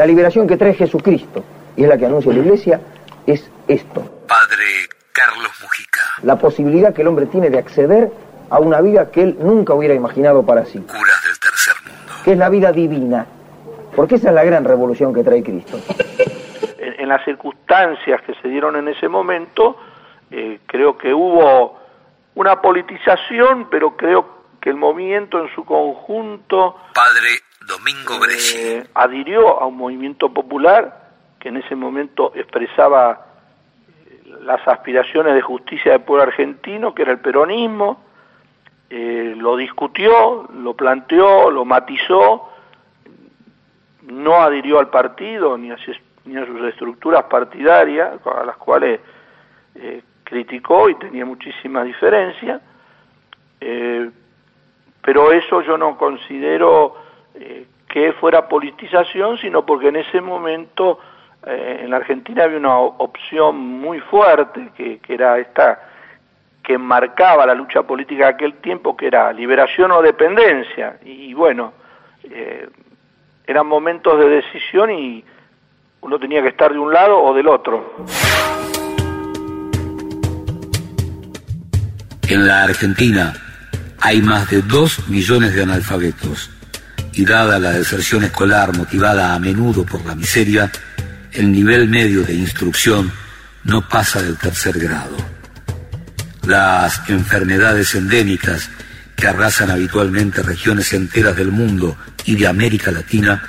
La liberación que trae Jesucristo, y es la que anuncia la Iglesia, es esto. Padre Carlos Mujica. La posibilidad que el hombre tiene de acceder a una vida que él nunca hubiera imaginado para sí. Curas del tercer mundo. Que es la vida divina. Porque esa es la gran revolución que trae Cristo. En, en las circunstancias que se dieron en ese momento, eh, creo que hubo una politización, pero creo que el movimiento en su conjunto Padre Domingo eh, adhirió a un movimiento popular que en ese momento expresaba eh, las aspiraciones de justicia del pueblo argentino, que era el peronismo, eh, lo discutió, lo planteó, lo matizó, no adhirió al partido ni a, ni a sus estructuras partidarias, a las cuales criticó y tenía muchísimas diferencias, eh, pero eso yo no considero eh, que fuera politización, sino porque en ese momento eh, en la Argentina había una opción muy fuerte, que, era esta que marcaba la lucha política de aquel tiempo, que era liberación o dependencia. Y, bueno, eh, eran momentos de decisión y uno tenía que estar de un lado o del otro. En la Argentina hay más de 2 millones de analfabetos y dada la deserción escolar motivada a menudo por la miseria, el nivel medio de instrucción no pasa del tercer grado. Las enfermedades endémicas que arrasan habitualmente regiones enteras del mundo y de América Latina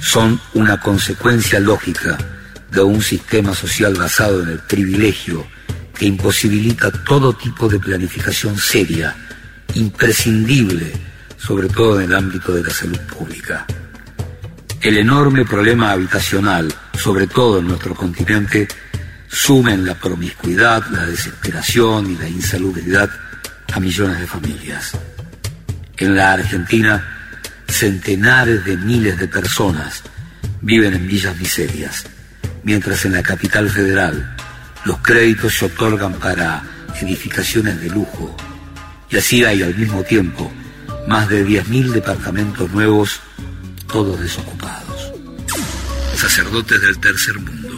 son una consecuencia lógica de un sistema social basado en el privilegio que imposibilita todo tipo de planificación seria, imprescindible, sobre todo en el ámbito de la salud pública. El enorme problema habitacional, sobre todo en nuestro continente, suma en la promiscuidad, la desesperación y la insalubridad a millones de familias. En la Argentina, centenares de miles de personas viven en villas miserias, mientras en la capital federal los créditos se otorgan para edificaciones de lujo y así hay al mismo tiempo más de 10.000 departamentos nuevos, todos desocupados. Sacerdotes del tercer mundo,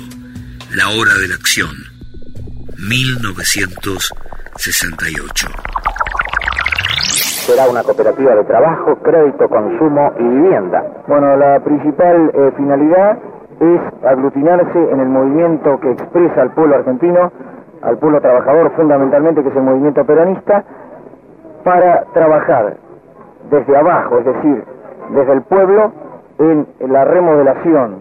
la hora de la acción, 1968. Será una cooperativa de trabajo, crédito, consumo y vivienda. Bueno, la principal eh, finalidad es aglutinarse en el movimiento que expresa al pueblo argentino, al pueblo trabajador fundamentalmente, que es el movimiento peronista, para trabajar desde abajo, es decir, desde el pueblo, en la remodelación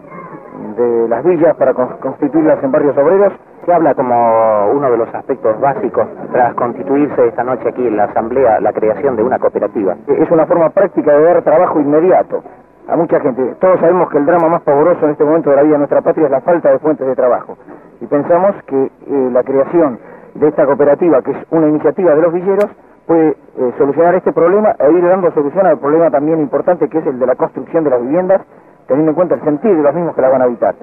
de las villas para con- constituirlas en barrios obreros. Se habla como uno de los aspectos básicos tras constituirse esta noche aquí en la Asamblea la creación de una cooperativa. Es una forma práctica de dar trabajo inmediato a mucha gente. Todos sabemos que el drama más pavoroso en este momento de la vida de nuestra patria es la falta de fuentes de trabajo. Y pensamos que eh, la creación de esta cooperativa, que es una iniciativa de los villeros, puede eh, solucionar este problema e ir dando solución al problema también importante que es el de la construcción de las viviendas, teniendo en cuenta el sentido de los mismos que las van a habitar.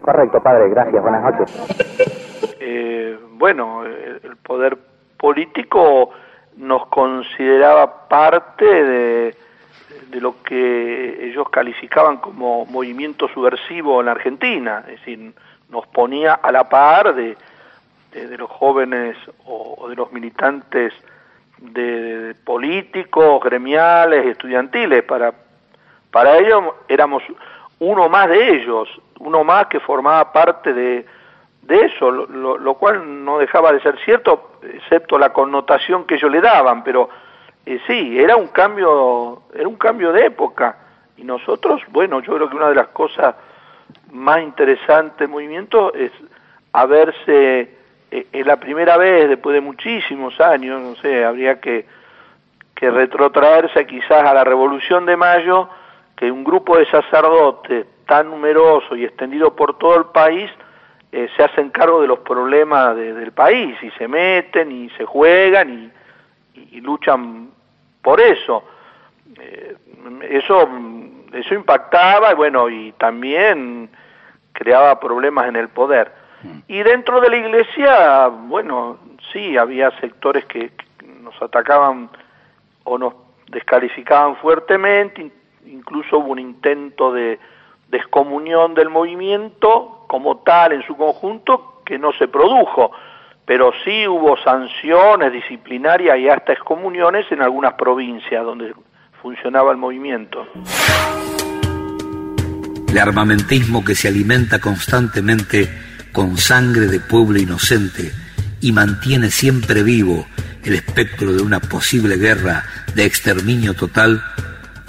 Correcto, padre, gracias, buenas noches. Eh, bueno, el el poder político nos consideraba parte de, de lo que ellos calificaban como movimiento subversivo en la Argentina, es decir, nos ponía a la par de, de, de los jóvenes o, o de los militantes de, políticos, gremiales, estudiantiles, para, para ellos éramos uno más de ellos, uno más que formaba parte de, de eso, lo, lo- cual no dejaba de ser cierto, excepto la connotación que ellos le daban, pero eh, sí, era un cambio, era un cambio de época, y nosotros, bueno, yo creo que una de las cosas más interesantes del movimiento es haberse, es la primera vez después de muchísimos años, no sé, habría que, retrotraerse quizás a la Revolución de Mayo, que un grupo de sacerdotes tan numeroso y extendido por todo el país eh, se hacen cargo de los problemas de- del país y se meten y se juegan y luchan por eso. Eh, eso eso impactaba y bueno y también creaba problemas en el poder y dentro de la iglesia bueno sí había sectores que, nos atacaban o nos descalificaban fuertemente in- incluso hubo un intento de, descomunión del movimiento como tal en su conjunto que no se produjo, pero sí hubo sanciones disciplinarias y hasta excomuniones en algunas provincias donde funcionaba el movimiento. El armamentismo que se alimenta constantemente con sangre de pueblo inocente y mantiene siempre vivo el espectro de una posible guerra de exterminio total,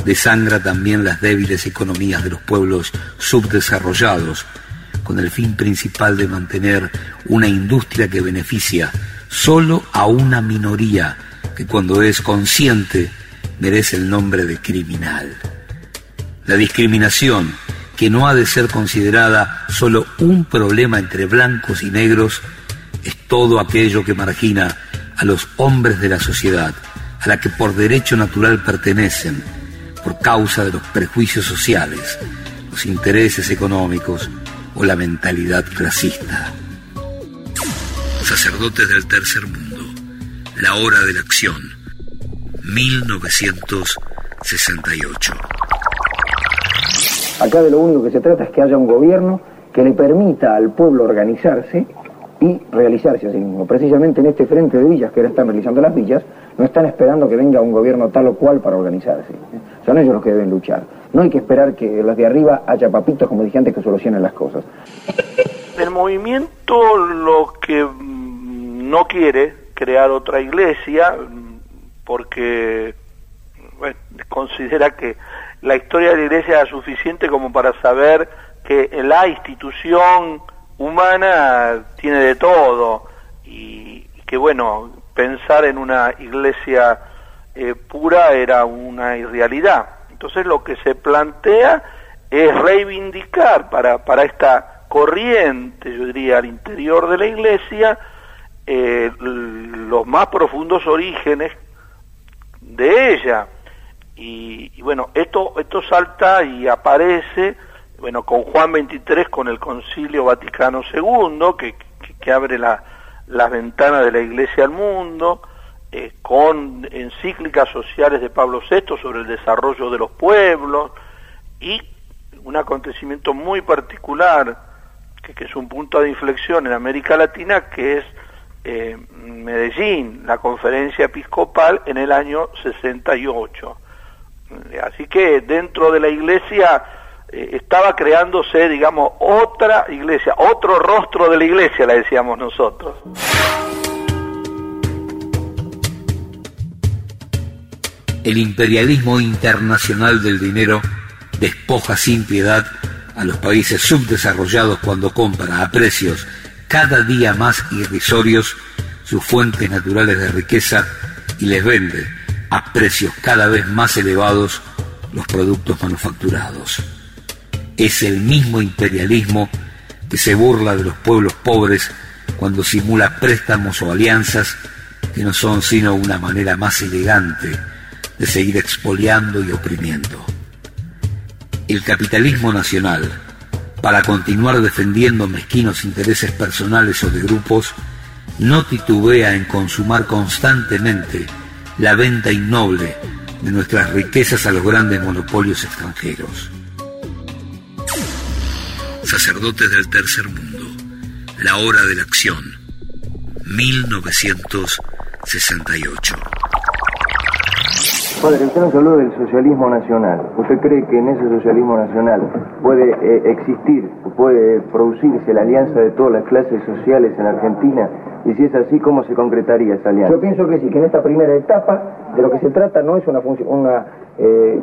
desangra también las débiles economías de los pueblos subdesarrollados, con el fin principal de mantener una industria que beneficia solo a una minoría que cuando es consciente merece el nombre de criminal. La discriminación, que no ha de ser considerada solo un problema entre blancos y negros, es todo aquello que margina a los hombres de la sociedad, a la que por derecho natural pertenecen, por causa de los prejuicios sociales, los intereses económicos o la mentalidad clasista. Sacerdotes del Tercer Mundo, la hora de la acción, 1968. Acá de lo único que se trata es que haya un gobierno que le permita al pueblo organizarse y realizarse a sí mismo. Precisamente en este frente de villas que ahora están realizando las villas, no están esperando que venga un gobierno tal o cual para organizarse. Son ellos los que deben luchar. No hay que esperar que los de arriba haya papitos, como dije antes, que solucionen las cosas. El movimiento lo que mm, no quiere crear otra iglesia porque considera que la historia de la iglesia es suficiente como para saber que la institución humana tiene de todo y, que bueno, pensar en una iglesia eh, pura era una irrealidad. Entonces lo que se plantea es reivindicar para, para esta corriente, yo diría, al interior de la iglesia, eh, los más profundos orígenes de ella. Y, bueno, esto, esto salta y aparece bueno, con Juan XXIII, con el Concilio Vaticano II, que, que, abre la, las ventanas de la Iglesia al mundo, eh, con encíclicas sociales de Pablo VI sobre el desarrollo de los pueblos, y un acontecimiento muy particular, que, que es un punto de inflexión en América Latina, que es eh, Medellín, la conferencia episcopal en el año 68. Así que dentro de la Iglesia eh, estaba creándose, digamos, otra iglesia, otro rostro de la iglesia, la decíamos nosotros. El imperialismo internacional del dinero despoja sin piedad a los países subdesarrollados cuando compra a precios cada día más irrisorios sus fuentes naturales de riqueza y les vende a precios cada vez más elevados los productos manufacturados es el mismo imperialismo que se burla de los pueblos pobres cuando simula préstamos o alianzas que no son sino una manera más elegante de seguir expoliando y oprimiendo. El capitalismo nacional, para continuar defendiendo mezquinos intereses personales o de grupos, no titubea en consumar constantemente la venta innoble de nuestras riquezas a los grandes monopolios extranjeros sacerdotes del tercer mundo, la hora de la acción, 1968. Padre, usted nos habló del socialismo nacional. ¿Usted cree que en ese socialismo nacional puede eh, existir, puede producirse la alianza de todas las clases sociales en Argentina? Y si es así, ¿cómo se concretaría esa alianza? Yo pienso que sí, que en esta primera etapa de lo que se trata no es una función, una, eh,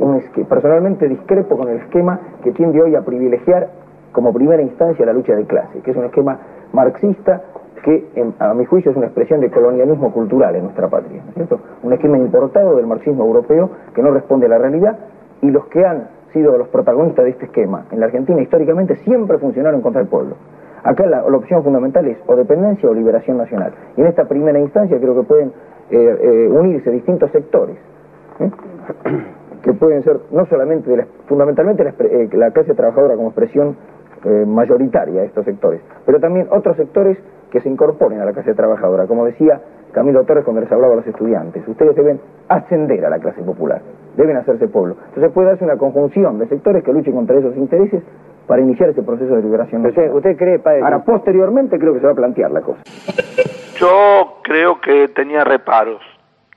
personalmente discrepo con el esquema que tiende hoy a privilegiar como primera instancia la lucha de clase, que es un esquema marxista que, a mi juicio, es una expresión de colonialismo cultural en nuestra patria, ¿no es cierto? Un esquema importado del marxismo europeo que no responde a la realidad y los que han sido los protagonistas de este esquema en la Argentina históricamente siempre funcionaron contra el pueblo. Acá la, opción fundamental es o dependencia o liberación nacional. Y en esta primera instancia creo que pueden eh, eh, unirse distintos sectores. ¿eh? que pueden ser no solamente, fundamentalmente la, la clase trabajadora como expresión eh, mayoritaria estos sectores, pero también otros sectores que se incorporen a la clase trabajadora. Como decía Camilo Torres cuando les hablaba a los estudiantes, ustedes deben ascender a la clase popular, deben hacerse pueblo. Entonces puede darse una conjunción de sectores que luchen contra esos intereses para iniciar ese proceso de liberación. ¿Usted, usted cree, padre? Ahora, posteriormente creo que se va a plantear la cosa. Yo creo que tenía reparos.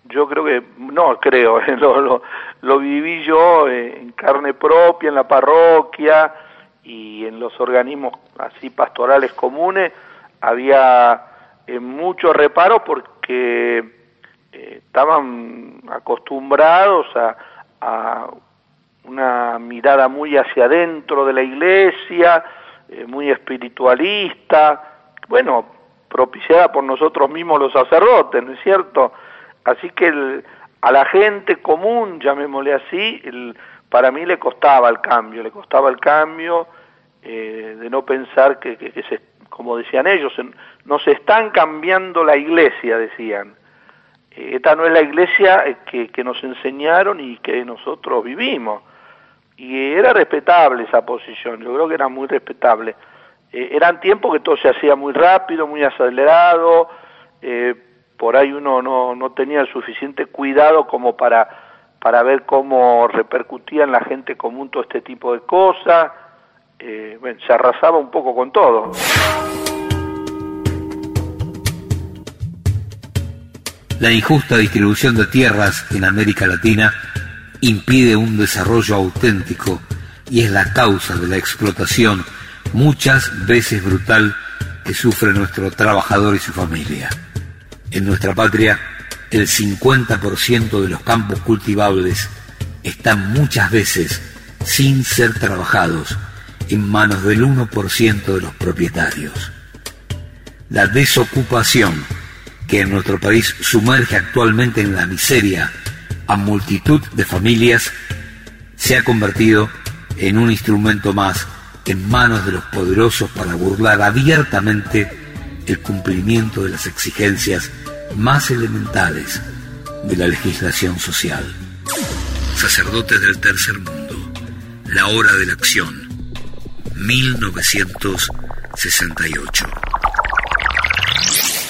Yo creo que, no creo, lo, lo, lo viví yo eh, en carne propia, en la parroquia y en los organismos así pastorales comunes. Había eh, mucho reparo porque eh, estaban acostumbrados a, a una mirada muy hacia adentro de la iglesia, eh, muy espiritualista, bueno, propiciada por nosotros mismos los sacerdotes, ¿no es cierto? Así que el, a la gente común, llamémosle así, el, para mí le costaba el cambio, le costaba el cambio eh, de no pensar que, que, se, como decían ellos, nos están cambiando la iglesia, decían. Eh, esta no es la iglesia eh, que, que nos enseñaron y que nosotros vivimos y era respetable esa posición, yo creo que era muy respetable. Eh, eran tiempos que todo se hacía muy rápido, muy acelerado, por ahí uno no, no tenía el suficiente cuidado como para, para ver cómo repercutía en la gente común todo este tipo de cosas, eh, se arrasaba un poco con todo. La injusta distribución de tierras en América Latina impide un desarrollo auténtico y es la causa de la explotación muchas veces brutal que sufre nuestro trabajador y su familia. En nuestra patria, el 50% de los campos cultivables están muchas veces sin ser trabajados en manos del 1% de los propietarios. La desocupación que en nuestro país sumerge actualmente en la miseria a multitud de familias se ha convertido en un instrumento más en manos de los poderosos para burlar abiertamente el cumplimiento de las exigencias más elementales de la legislación social. Sacerdotes del Tercer Mundo, la hora de la acción, 1968.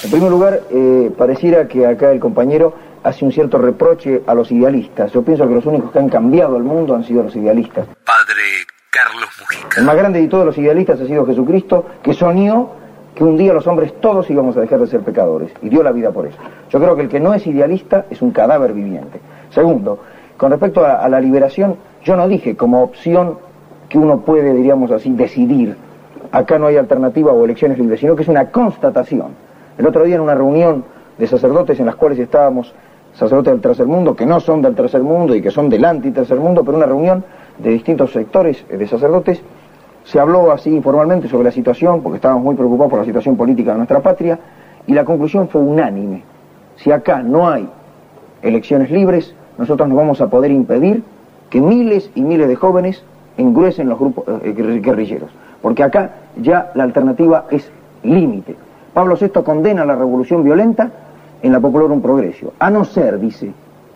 En primer lugar, eh, pareciera que acá el compañero hace un cierto reproche a los idealistas. Yo pienso que los únicos que han cambiado el mundo han sido los idealistas. Padre Carlos Mujica. El más grande de todos los idealistas ha sido Jesucristo, que soñó que un día los hombres todos íbamos a dejar de ser pecadores y dio la vida por eso. Yo creo que el que no es idealista es un cadáver viviente. Segundo, con respecto a, la liberación, yo no dije como opción que uno puede, diríamos así, decidir. Acá no hay alternativa o elecciones libres, sino que es una constatación. El otro día en una reunión de sacerdotes en las cuales estábamos sacerdotes del tercer mundo, que no son del tercer mundo y que son del anti-tercer mundo, pero una reunión de distintos sectores de sacerdotes, se habló así informalmente sobre la situación, porque estábamos muy preocupados por la situación política de nuestra patria, y la conclusión fue unánime. Si acá no hay elecciones libres, nosotros no vamos a poder impedir que miles y miles de jóvenes engruesen los grupos eh, guerrilleros, porque acá ya la alternativa es límite. Pablo VI condena la revolución violenta en la popular un progreso, a no ser, dice,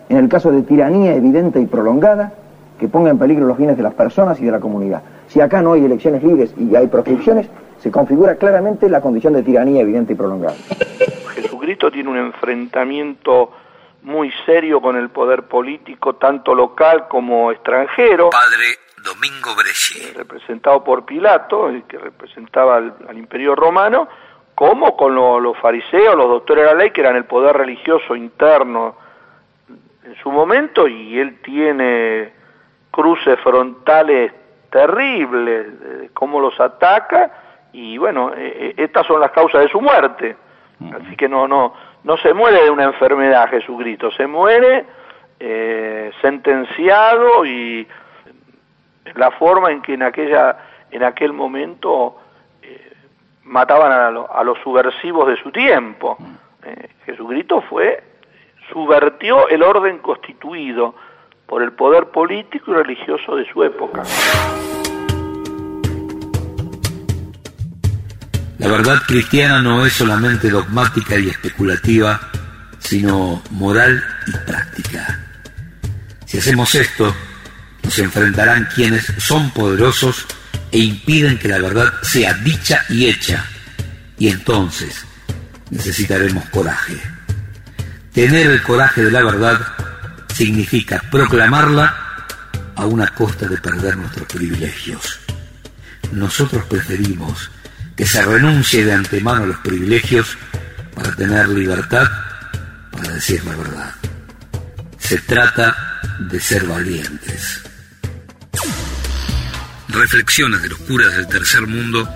en el caso de tiranía evidente y prolongada, que ponga en peligro los bienes de las personas y de la comunidad. Si acá no hay elecciones libres y hay proscripciones, se configura claramente la condición de tiranía evidente y prolongada. Jesucristo tiene un enfrentamiento muy serio con el poder político, tanto local como extranjero. Padre Domingo Bresci. Representado por Pilato, el que representaba al, al imperio romano, como con lo, los fariseos, los doctores de la ley, que eran el poder religioso interno en su momento, y él tiene cruces frontales terribles, de cómo los ataca, y bueno, eh, estas son las causas de su muerte. Así que no, no, no se muere de una enfermedad Jesucristo, se muere eh, sentenciado y la forma en que en aquella, en aquel momento mataban a, lo, a, los subversivos de su tiempo. Eh, Jesucristo fue, subvertió el orden constituido por el poder político y religioso de su época. La verdad cristiana no es solamente dogmática y especulativa, sino moral y práctica. Si hacemos esto, nos enfrentarán quienes son poderosos e impiden que la verdad sea dicha y hecha. Y entonces necesitaremos coraje. Tener el coraje de la verdad significa proclamarla a una costa de perder nuestros privilegios. Nosotros preferimos que se renuncie de antemano a los privilegios para tener libertad para decir la verdad. Se trata de ser valientes. Reflexiones de los curas del tercer mundo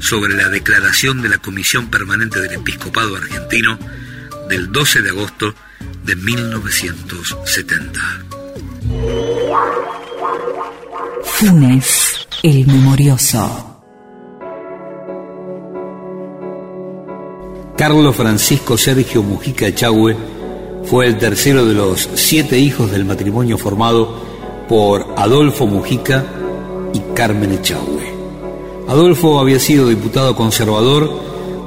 sobre la declaración de la Comisión Permanente del Episcopado Argentino del 12 de agosto de 1970. Funes, el memorioso. Carlos Francisco Sergio Mujica Echagüe fue el tercero de los siete hijos del matrimonio formado por Adolfo Mujica y Carmen Echagüe. Adolfo había sido diputado conservador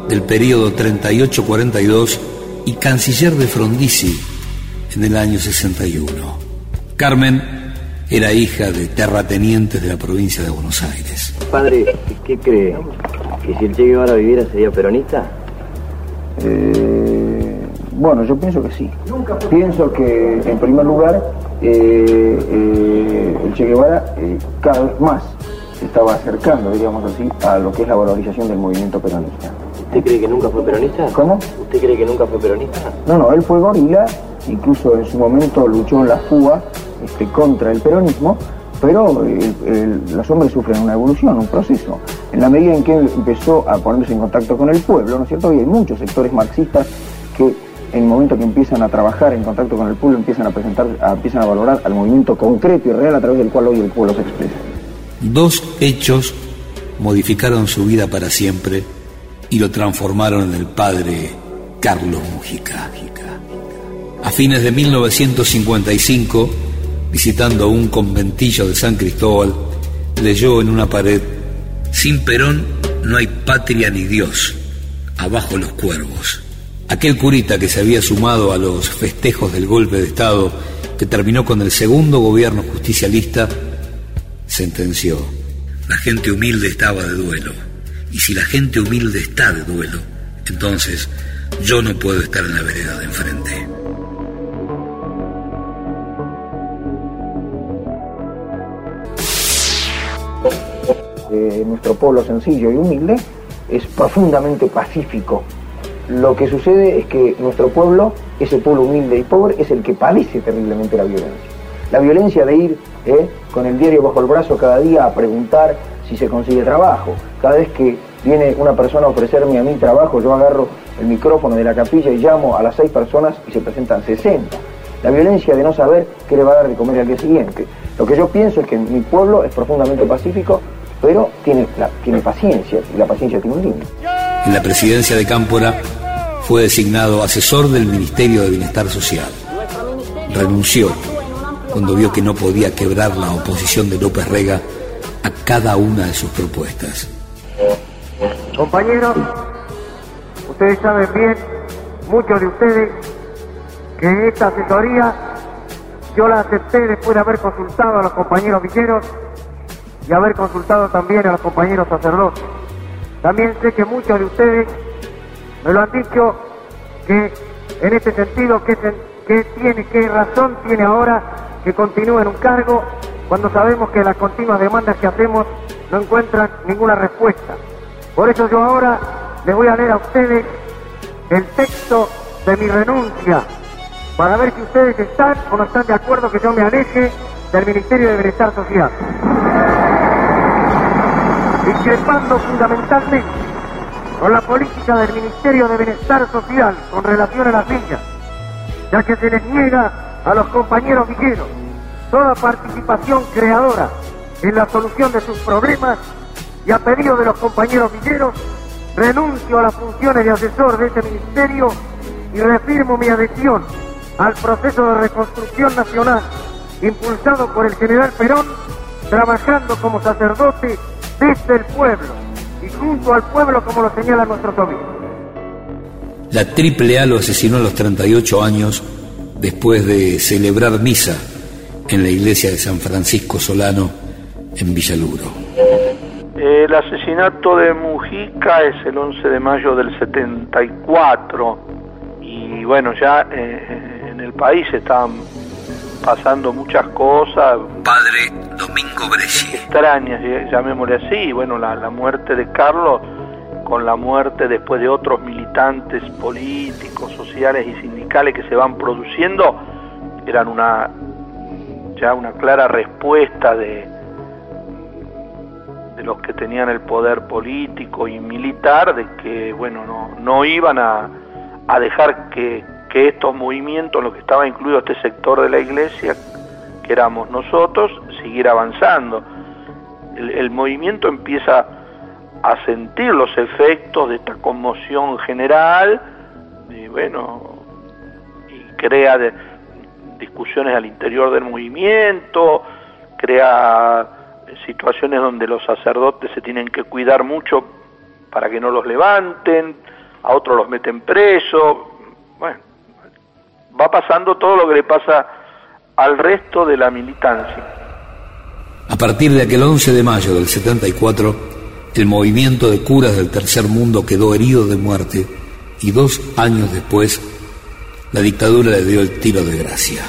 del periodo 38-42 y canciller de Frondizi en el año 61. Carmen era hija de terratenientes de la provincia de Buenos Aires. Padre, ¿qué cree? ¿Que si el Che Guevara viviera sería peronista? Eh, bueno, yo pienso que sí. Pienso que, en primer lugar, eh, eh, el Che Guevara cada vez más se estaba acercando, diríamos así, a lo que es la valorización del movimiento peronista. ¿Usted cree que nunca fue peronista? ¿Cómo? ¿Usted cree que nunca fue peronista? No, no, él fue gorila, incluso en su momento luchó en la fuga este, contra el peronismo, pero los hombres sufren una evolución, un proceso. En la medida en que empezó a ponerse en contacto con el pueblo, ¿no es cierto? Y hay muchos sectores marxistas que en el momento que empiezan a trabajar en contacto con el pueblo, empiezan a presentar, empiezan a valorar al movimiento concreto y real a través del cual hoy el pueblo se expresa. Dos hechos modificaron su vida para siempre y lo transformaron en el padre Carlos Mujica. A fines de 1955, visitando un conventillo de San Cristóbal, leyó en una pared, Sin Perón no hay patria ni Dios, abajo los cuervos. Aquel curita que se había sumado a los festejos del golpe de Estado que terminó con el segundo gobierno justicialista, sentenció, la gente humilde estaba de duelo, y si la gente humilde está de duelo, entonces yo no puedo estar en la vereda de enfrente. Nuestro pueblo sencillo y humilde es profundamente pacífico. Lo que sucede es que nuestro pueblo, ese pueblo humilde y pobre, es el que padece terriblemente la violencia. La violencia de ir eh, con el diario bajo el brazo cada día a preguntar si se consigue trabajo. Cada vez que viene una persona a ofrecerme a mí trabajo, yo agarro el micrófono de la capilla y llamo a las seis personas y se presentan 60. La violencia de no saber qué le va a dar de comer al día siguiente. Lo que yo pienso es que mi pueblo es profundamente pacífico pero tiene, tiene paciencia y la paciencia tiene un límite. En la presidencia de Cámpora fue designado asesor del Ministerio de Bienestar Social. Renunció cuando vio que no podía quebrar la oposición de López Rega a cada una de sus propuestas. Compañeros, ustedes saben bien, muchos de ustedes, que esta asesoría yo la acepté después de haber consultado a los compañeros villeros y haber consultado también a los compañeros sacerdotes. También sé que muchos de ustedes me lo han dicho que en este sentido, ¿qué, tiene, qué razón tiene ahora que continúe en un cargo cuando sabemos que las continuas demandas que hacemos no encuentran ninguna respuesta. Por eso yo ahora les voy a leer a ustedes el texto de mi renuncia para ver si ustedes están o no están de acuerdo que yo me aleje del Ministerio de Bienestar Social discrepando fundamentalmente con la política del Ministerio de Bienestar Social con relación a las niñas, ya que se les niega a los compañeros villeros toda participación creadora en la solución de sus problemas y a pedido de los compañeros villeros renuncio a las funciones de asesor de ese ministerio y reafirmo mi adhesión al proceso de reconstrucción nacional impulsado por el general Perón, trabajando como sacerdote desde el pueblo y junto al pueblo como lo señala nuestro obispo. La Triple A lo asesinó a los 38 años después de celebrar misa en la iglesia de San Francisco Solano en Villaluro. El asesinato de Mujica es el 11 de mayo del 74 y bueno, ya eh, en el país estaban pasando muchas cosas. Padre Domingo Bresci. Extrañas, llamémosle así. Y bueno, la, la muerte de Carlos, con la muerte después de otros militantes políticos, sociales y sindicales que se van produciendo, eran una ya una clara respuesta de, de los que tenían el poder político y militar de que bueno no, no iban a, a dejar que, que estos movimientos, en los que estaba incluido este sector de la iglesia, que éramos nosotros, siguiera avanzando. El, movimiento empieza a sentir los efectos de esta conmoción general, y bueno, y crea discusiones al interior del movimiento, crea situaciones donde los sacerdotes se tienen que cuidar mucho para que no los levanten, a otros los meten bueno, va pasando todo lo que le pasa al resto de la militancia. A partir de aquel 11 de mayo del 74, el movimiento de curas del tercer mundo quedó herido de muerte y dos años después, la dictadura le dio el tiro de gracia.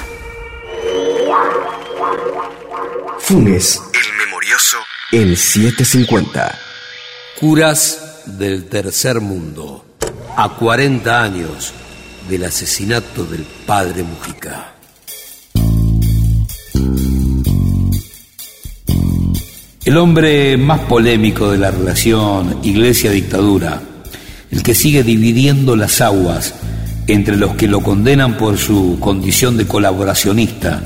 Funes, el memorioso, en 750. Curas del tercer mundo, a 40 años del asesinato del padre Mujica. El hombre más polémico de la relación iglesia-dictadura, el que sigue dividiendo las aguas entre los que lo condenan por su condición de colaboracionista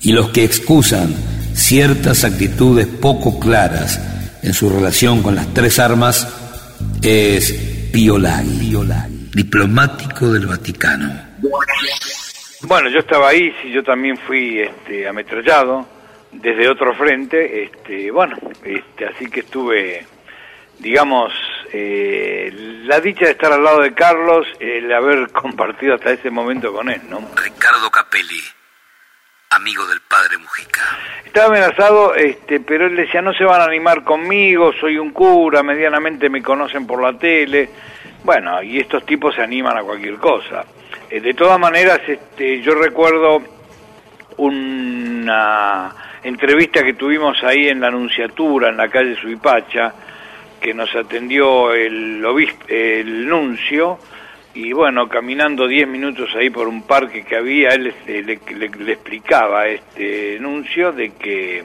y los que excusan ciertas actitudes poco claras en su relación con las tres armas, es Pio diplomático del Vaticano. Bueno, yo estaba ahí, sí, yo también fui este, ametrallado desde otro frente, este, bueno, este, así que estuve, digamos, eh, la dicha de estar al lado de Carlos, el haber compartido hasta ese momento con él, ¿no? Ricardo Capelli, amigo del padre Mujica. Estaba amenazado, este, pero él decía, no se van a animar conmigo, soy un cura, medianamente me conocen por la tele, bueno, y estos tipos se animan a cualquier cosa. Eh, de todas maneras, este, yo recuerdo una entrevista que tuvimos ahí en la Anunciatura, en la calle Suipacha, que nos atendió el, el nuncio, y bueno, caminando 10 minutos ahí por un parque que había, él este, le, explicaba este nuncio de que,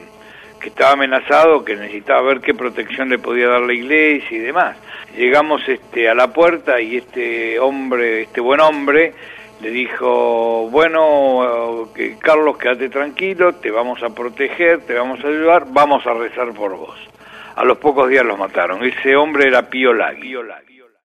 que estaba amenazado, que necesitaba ver qué protección le podía dar la iglesia y demás llegamos este, a la puerta y este hombre, este buen hombre, le dijo, bueno, que Carlos, quédate tranquilo, te vamos a proteger, te vamos a ayudar, vamos a rezar por vos. A los pocos días los mataron. Ese hombre era Pío Lagui.